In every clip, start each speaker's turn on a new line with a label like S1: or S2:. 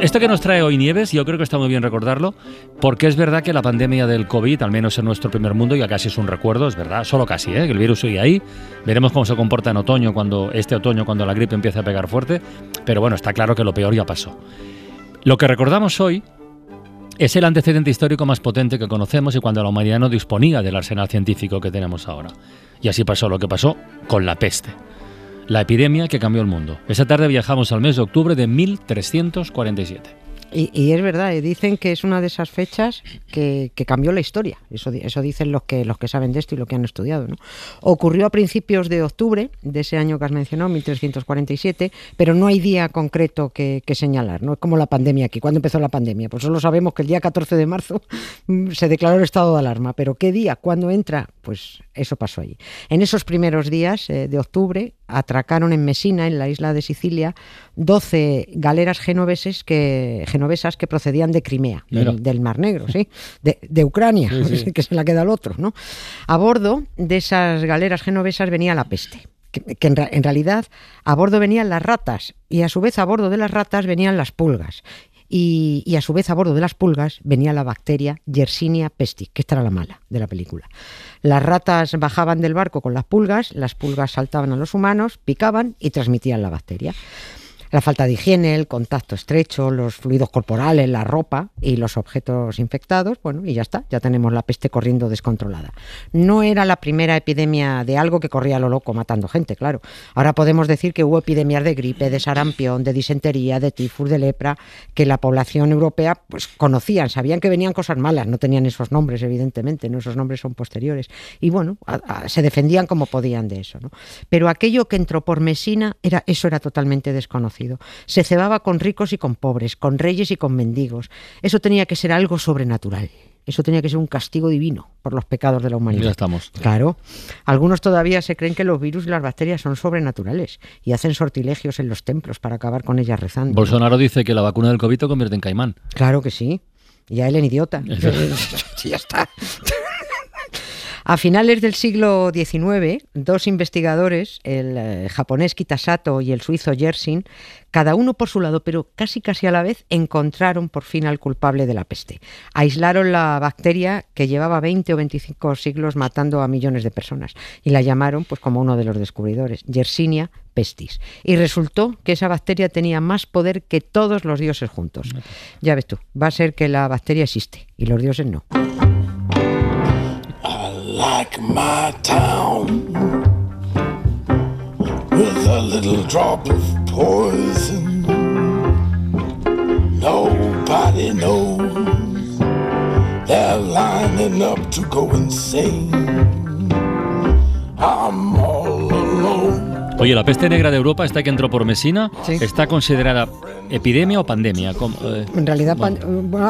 S1: Esto que nos trae hoy Nieves, yo creo que está muy bien recordarlo, porque es verdad que la pandemia del COVID, al menos en nuestro primer mundo, ya casi es un recuerdo, es verdad, solo casi, ¿eh? el virus sigue ahí. Veremos cómo se comporta en otoño, cuando este otoño, cuando la gripe empieza a pegar fuerte, pero bueno, está claro que lo peor ya pasó. Lo que recordamos hoy es el antecedente histórico más potente que conocemos y cuando la humanidad no disponía del arsenal científico que tenemos ahora. Y así pasó lo que pasó con la peste la epidemia que cambió el mundo. Esa tarde viajamos al mes de octubre de 1347.
S2: Y, es verdad, dicen que es una de esas fechas que, cambió la historia. Eso, dicen los que, los que saben de esto y lo que han estudiado. ¿no? Ocurrió a principios de octubre de ese año que has mencionado, 1347, pero no hay día concreto que, señalar. No es como la pandemia aquí. ¿Cuándo empezó la pandemia? Pues solo sabemos que el día 14 de marzo se declaró el estado de alarma. Pero ¿qué día? ¿Cuándo entra? Pues eso pasó allí. En esos primeros días eh, de octubre atracaron en Mesina, en la isla de Sicilia, 12 galeras genoveses que genovesas que procedían de Crimea, del, Mar Negro, ¿sí? de, Ucrania, que se la queda al otro. ¿no? A bordo de esas galeras genovesas venía la peste. Que, en, realidad a bordo venían las ratas y a su vez a bordo de las ratas venían las pulgas y, a su vez a bordo de las pulgas venía la bacteria Yersinia pestis, que esta era la mala de la película. Las ratas bajaban del barco con las pulgas, las pulgas saltaban a los humanos, picaban y transmitían la bacteria la falta de higiene, el contacto estrecho, los fluidos corporales, la ropa y los objetos infectados, bueno, y ya está, ya tenemos la peste corriendo descontrolada. No era la primera epidemia de algo que corría a lo loco matando gente, claro. Ahora podemos decir que hubo epidemias de gripe, de sarampión, de disentería, de tifus, de lepra, que la población europea pues conocían, sabían que venían cosas malas, no tenían esos nombres, evidentemente, ¿no? esos nombres son posteriores. Y bueno, se defendían como podían de eso. Pero aquello que entró por Mesina, era, eso era totalmente desconocido. Se cebaba con ricos y con pobres, con reyes y con mendigos. Eso tenía que ser algo sobrenatural. Eso tenía que ser un castigo divino por los pecados de la humanidad.
S1: Ya estamos.
S2: Claro. Algunos todavía se creen que los virus y las bacterias son sobrenaturales y hacen sortilegios en los templos para acabar con ellas rezando.
S1: Bolsonaro dice que la vacuna del COVID te convierte en caimán.
S2: Claro que sí. Ya él en idiota. ya está. A finales del siglo XIX, dos investigadores, el eh, japonés Kitasato y el suizo Yersin, cada uno por su lado, pero casi casi a la vez, encontraron por fin al culpable de la peste. Aislaron la bacteria que llevaba 20 o 25 siglos matando a millones de personas y la llamaron, pues como uno de los descubridores, Yersinia pestis. Y resultó que esa bacteria tenía más poder que todos los dioses juntos. Ya ves tú, va a ser que la bacteria existe y los dioses no. Like my town with a little drop of poison. Nobody knows they're lining up to go insane. Oye, la peste negra de Europa, esta que entró por Mesina, está considerada epidemia o pandemia. Eh, en realidad,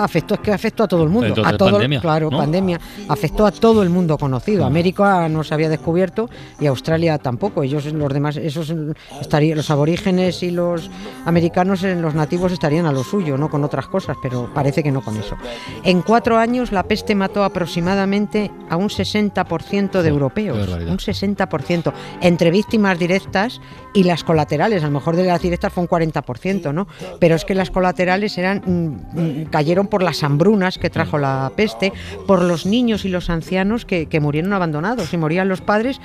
S2: afectó, es que afectó a todo el mundo. a todo,
S1: pandemia,
S2: claro, pandemia. Afectó a todo el mundo conocido. América no se había descubierto y Australia tampoco. Ellos, los demás, esos estarían, los aborígenes y los americanos, eh, los nativos estarían a lo suyo, no con otras cosas, pero parece que no con eso. En cuatro años, la peste mató aproximadamente a un 60% de europeos. Un 60%. Entre víctimas directas y las colaterales. A lo mejor de las directas fue un 40%, ¿no? Pero es que las colaterales eran mm, mm, cayeron por las hambrunas que trajo la peste, por los niños y los ancianos que, murieron abandonados. y morían los padres,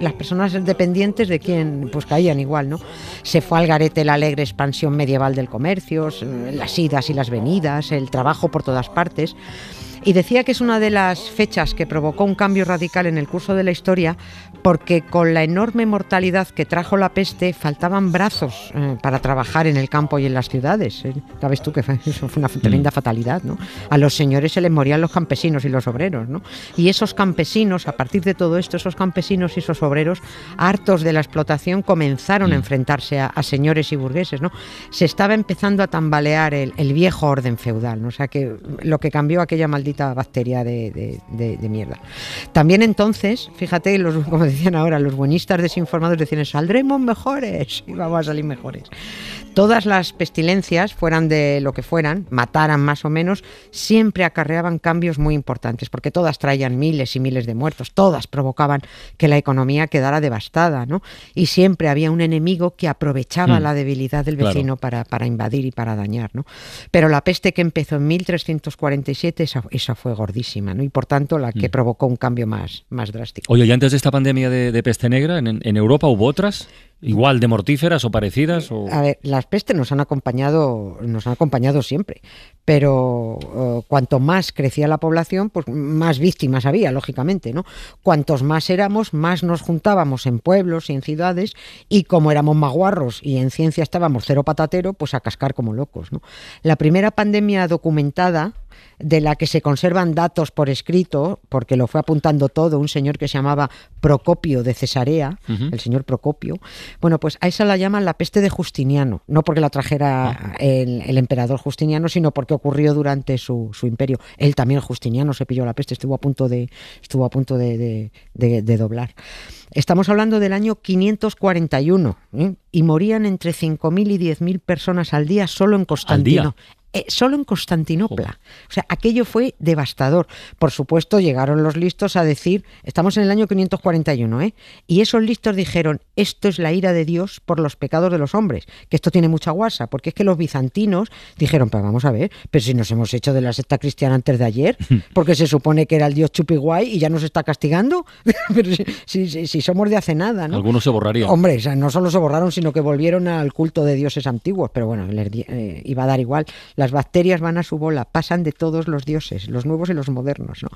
S2: las personas dependientes de quien pues caían igual, ¿no? Se fue al garete la alegre expansión medieval del comercio, las idas y las venidas, el trabajo por todas partes. Y decía que es una de las fechas que provocó un cambio radical en el curso de la historia porque con la enorme mortalidad que trajo la peste faltaban brazos eh, para trabajar en el campo y en las ciudades. ¿eh? Sabes tú que eso fue una tremenda mm. fatalidad. ¿no? A los señores se les morían los campesinos y los obreros. ¿no? Y esos campesinos, a partir de todo esto, esos campesinos y esos obreros, hartos de la explotación, comenzaron a mm. enfrentarse a, señores y burgueses. ¿no? Se estaba empezando a tambalear el, viejo orden feudal. ¿no? O sea que lo que cambió aquella maldita bacteria de, mierda. También entonces, fíjate, los, como decían ahora, los buenistas desinformados decían, saldremos mejores y vamos a salir mejores. Todas las pestilencias, fueran de lo que fueran, mataran más o menos, siempre acarreaban cambios muy importantes, porque todas traían miles y miles de muertos, todas provocaban que la economía quedara devastada, ¿no? Y siempre había un enemigo que aprovechaba mm. la debilidad del vecino para, para, invadir y para dañar, ¿no? Pero la peste que empezó en 1347, esa, esa fue gordísima, ¿no? Y por tanto la que mm. provocó un cambio más, más drástico.
S1: Oye, ¿y antes de esta pandemia de, peste negra, en, en Europa hubo otras? ¿Igual de mortíferas o parecidas? O...
S2: A ver, las pestes nos han acompañado, nos han acompañado siempre, pero eh, cuanto más crecía la población, pues más víctimas había, lógicamente, ¿no? Cuantos más éramos, más nos juntábamos en pueblos y en ciudades, y como éramos maguarros y en ciencia estábamos cero patatero, pues a cascar como locos, ¿no? La primera pandemia documentada de la que se conservan datos por escrito, porque lo fue apuntando todo un señor que se llamaba Procopio de Cesarea, el señor Procopio. Bueno, pues a esa la llaman la peste de Justiniano, no porque la trajera ah. el, emperador Justiniano, sino porque ocurrió durante su, imperio. Él también, Justiniano, se pilló la peste, estuvo a punto de, estuvo a punto de, doblar. Estamos hablando del año 541 ¿eh? y morían entre 5.000 y 10.000 personas al día solo en Constantino. Eh, solo en Constantinopla. O sea, aquello fue devastador. Por supuesto, llegaron los listos a decir, estamos en el año 541, ¿eh? Y esos listos dijeron, esto es la ira de Dios por los pecados de los hombres, que esto tiene mucha guasa, porque es que los bizantinos dijeron, pero vamos a ver, pero si nos hemos hecho de la secta cristiana antes de ayer, porque se supone que era el Dios chupiguay y ya nos está castigando, pero si, somos de hace nada, ¿no?
S1: Algunos se borrarían.
S2: Hombre, no solo se borraron, sino que volvieron al culto de dioses antiguos, pero bueno, les eh, iba a dar igual. Las bacterias van a su bola, pasan de todos los dioses, los nuevos y los modernos. ¿no?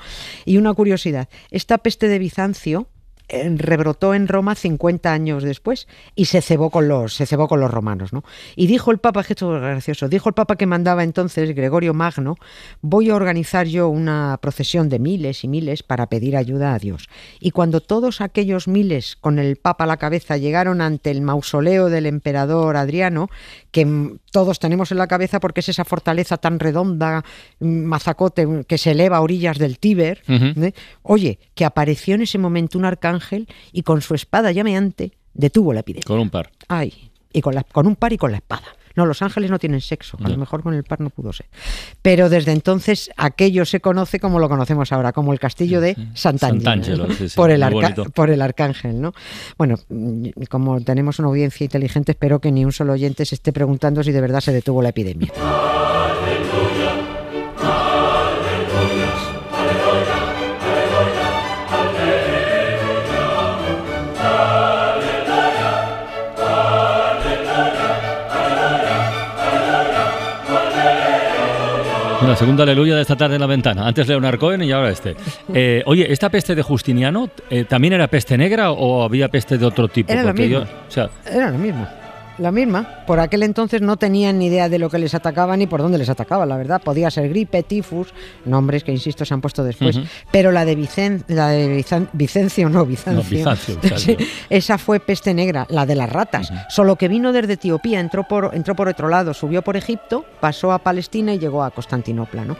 S2: Y una curiosidad, esta peste de Bizancio rebrotó en Roma 50 años después y se cebó con los, se cebó con los romanos. ¿no? Y dijo el Papa, que esto es gracioso, dijo el Papa que mandaba entonces, Gregorio Magno, voy a organizar yo una procesión de miles y miles para pedir ayuda a Dios. Y cuando todos aquellos miles con el Papa a la cabeza llegaron ante el mausoleo del emperador Adriano, que todos tenemos en la cabeza porque es esa fortaleza tan redonda, mazacote, que se eleva a orillas del Tíber, ¿eh? oye, que apareció en ese momento un arcángel y con su espada llameante detuvo la epidemia.
S1: Con un par.
S2: Ay, y con, la, con un par y con la espada. No, los ángeles no tienen sexo, a lo mejor con el par no pudo ser. Pero desde entonces aquello se conoce como lo conocemos ahora, como el castillo de Sant'Angelo, por, el por el arcángel. ¿no? Bueno, como tenemos una audiencia inteligente, espero que ni un solo oyente se esté preguntando si de verdad se detuvo la epidemia.
S1: La segunda aleluya de esta tarde en la ventana. Antes Leonard Cohen y ahora este. Eh, oye, ¿esta peste de Justiniano eh, también era peste negra o había peste de otro tipo?
S2: Era Porque Yo, era lo mismo la misma. Por aquel entonces no tenían ni idea de lo que les atacaba ni por dónde les atacaba, la verdad. Podía ser gripe, tifus, nombres que, insisto, se han puesto después. Pero la de, Vicen, la de Vicencio, no, Bizancio, esa fue peste negra, la de las ratas. Solo que vino desde Etiopía, entró por, entró por otro lado, subió por Egipto, pasó a Palestina y llegó a Constantinopla, ¿no?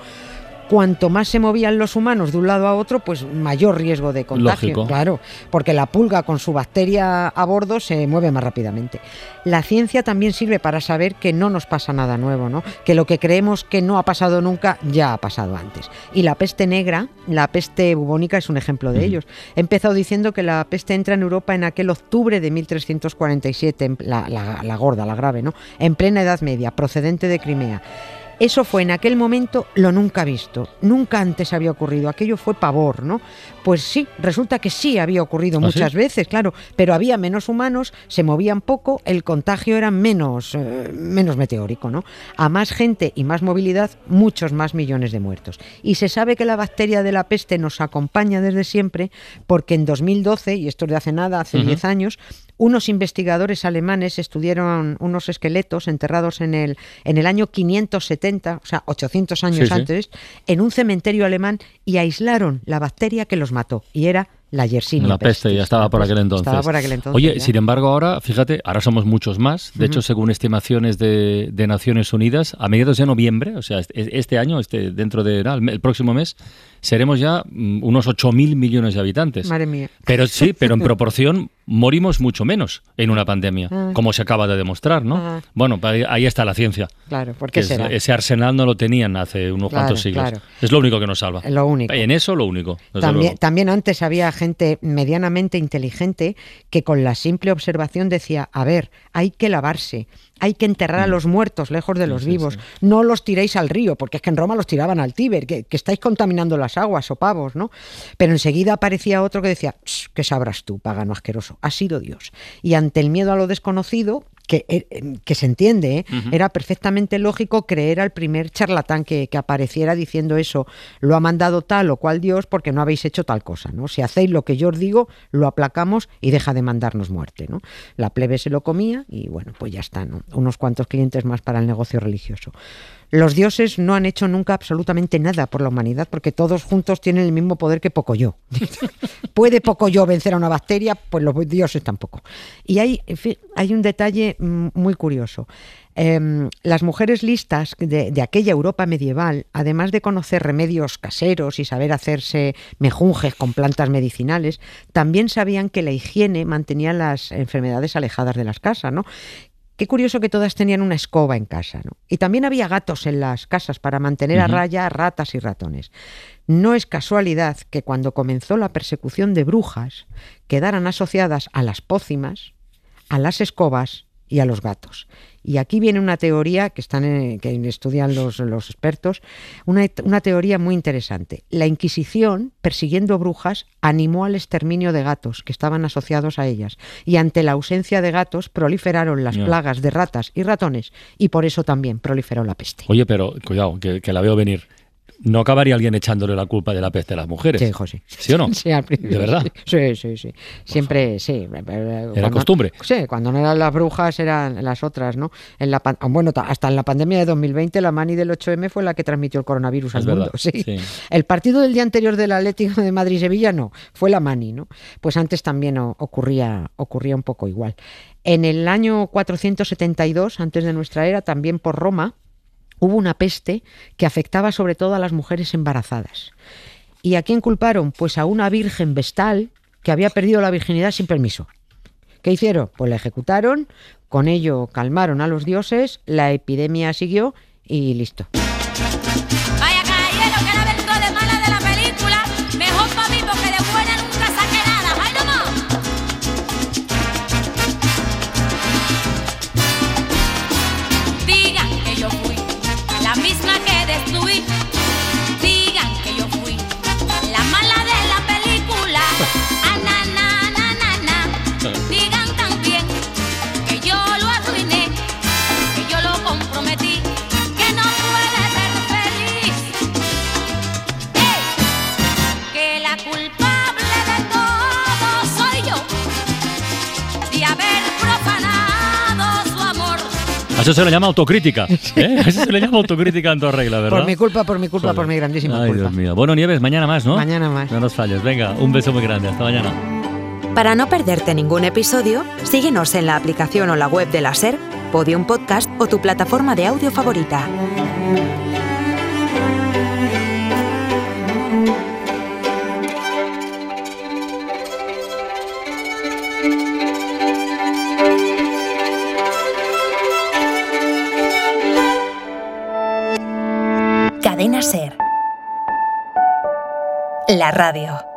S2: Cuanto más se movían los humanos de un lado a otro, pues mayor riesgo de contagio. Claro, porque la pulga con su bacteria a bordo se mueve más rápidamente. La ciencia también sirve para saber que no nos pasa nada nuevo, ¿no? Que lo que creemos que no ha pasado nunca ya ha pasado antes. Y la peste negra, la peste bubónica es un ejemplo de ellos. He empezado diciendo que la peste entra en Europa en aquel octubre de 1347, la, la gorda, la grave, ¿no? En plena Edad Media, procedente de Crimea. Eso fue en aquel momento lo nunca visto, nunca antes había ocurrido, aquello fue pavor, ¿no? Pues sí, resulta que sí había ocurrido ¿Ah, muchas veces, claro, pero había menos humanos, se movían poco, el contagio era menos, eh, menos meteórico, ¿no? A más gente y más movilidad, muchos más millones de muertos. Y se sabe que la bacteria de la peste nos acompaña desde siempre porque en 2012, y esto es de hace nada, hace 10 años, unos investigadores alemanes estudiaron unos esqueletos enterrados en el, en el año 570, o sea, 800 años antes, en un cementerio alemán y aislaron la bacteria que los mató. Y era la Yersinia
S1: La peste ya estaba por aquel entonces.
S2: Estaba por aquel entonces.
S1: Oye,
S2: ya.
S1: sin embargo, ahora, fíjate, ahora somos muchos más. De hecho, según estimaciones de, de Naciones Unidas, a mediados de noviembre, o sea, este, año, este dentro de nada, el próximo mes, seremos ya mm, unos 8.000 millones de habitantes.
S2: Madre mía.
S1: Pero sí, pero en proporción morimos mucho menos en una pandemia,
S2: Ah.
S1: como se acaba de demostrar, ¿no?
S2: Ah.
S1: Bueno, ahí está la ciencia.
S2: Claro, ¿por
S1: Que
S2: qué
S1: es-
S2: será?
S1: ese arsenal no lo tenían hace unos
S2: Claro,
S1: cuantos siglos.
S2: claro.
S1: Es lo único que nos salva.
S2: Lo único.
S1: En eso, lo único.
S2: También, también antes había gente medianamente inteligente que con la simple observación decía, a ver, hay que lavarse, hay que enterrar a los muertos lejos de los
S1: Mm. sí,
S2: vivos,
S1: sí.
S2: no los tiréis al río, porque es que en Roma los tiraban al Tíber, que, que estáis contaminando las aguas o pavos, ¿no? Pero enseguida aparecía otro que decía, "Ch, ¿qué sabrás tú, pagano asqueroso? Ha sido Dios. Y ante el miedo a lo desconocido, que, eh, que se entiende, ¿eh? era perfectamente lógico creer al primer charlatán que, que apareciera diciendo eso, lo ha mandado tal o cual Dios porque no habéis hecho tal cosa, ¿no? Si hacéis lo que yo os digo, lo aplacamos y deja de mandarnos muerte, ¿no? La plebe se lo comía y bueno, pues ya está, ¿no? Unos cuantos clientes más para el negocio religioso. Los dioses no han hecho nunca absolutamente nada por la humanidad porque todos juntos tienen el mismo poder que poco yo. ¿Puede poco yo vencer a una bacteria? Pues los dioses tampoco. Y hay, en fin, hay un detalle mm, muy curioso. Em, las mujeres listas de, de aquella Europa medieval, además de conocer remedios caseros y saber hacerse mejunjes con plantas medicinales, también sabían que la higiene mantenía las enfermedades alejadas de las casas, ¿no? Qué curioso que todas tenían una escoba en casa, ¿no? Y también había gatos en las casas para mantener a raya a ratas y ratones. No es casualidad que cuando comenzó la persecución de brujas quedaran asociadas a las pócimas, a las escobas y a los gatos. Y aquí viene una teoría que, están en- que estudian los, los expertos, una, una teoría muy interesante. La Inquisición, persiguiendo brujas, animó al exterminio de gatos que estaban asociados a ellas. Y ante la ausencia de gatos proliferaron las plagas de ratas y ratones y por eso también proliferó la peste.
S1: Oye, pero cuidado, que, que la veo venir. ¿No acabaría alguien echándole la culpa de la peste a las mujeres?
S2: Sí, José.
S1: ¿Sí o no?
S2: Sí, al principio.
S1: ¿De verdad?
S2: Sí, sí, sí. Siempre, sí.
S1: Era costumbre.
S2: Sí, cuando no eran las brujas eran las otras, ¿no? En la bueno, ta- hasta en la pandemia de 2020 la mani del 8M fue la que transmitió el coronavirus
S1: Es
S2: al
S1: verdad,
S2: mundo. Sí.
S1: sí.
S2: El partido del día anterior del Atlético de Madrid-Sevilla no, fue la mani, ¿no? Pues antes también ocurría, ocurría un poco igual. En el año 472, antes de nuestra era, también por Roma, hubo una peste que afectaba sobre todo a las mujeres embarazadas. ¿Y a quién culparon? Pues a una virgen vestal que había perdido la virginidad sin permiso. ¿Qué hicieron? Pues la ejecutaron, con ello calmaron a los dioses, la epidemia siguió y listo.
S1: Eso se le llama autocrítica. ¿eh? Eso se le llama autocrítica en toda regla, ¿verdad?
S2: Por mi culpa, por mi culpa,
S1: Joder.
S2: por mi grandísima
S1: Ay,
S2: culpa.
S1: Dios mío. Bueno, Nieves, mañana más, ¿no?
S2: Mañana más.
S1: No nos falles. Venga, un beso muy grande. Hasta mañana.
S3: Para no perderte ningún episodio, síguenos en la aplicación o la web de la SER, Podium Podcast o tu plataforma de audio favorita. La radio.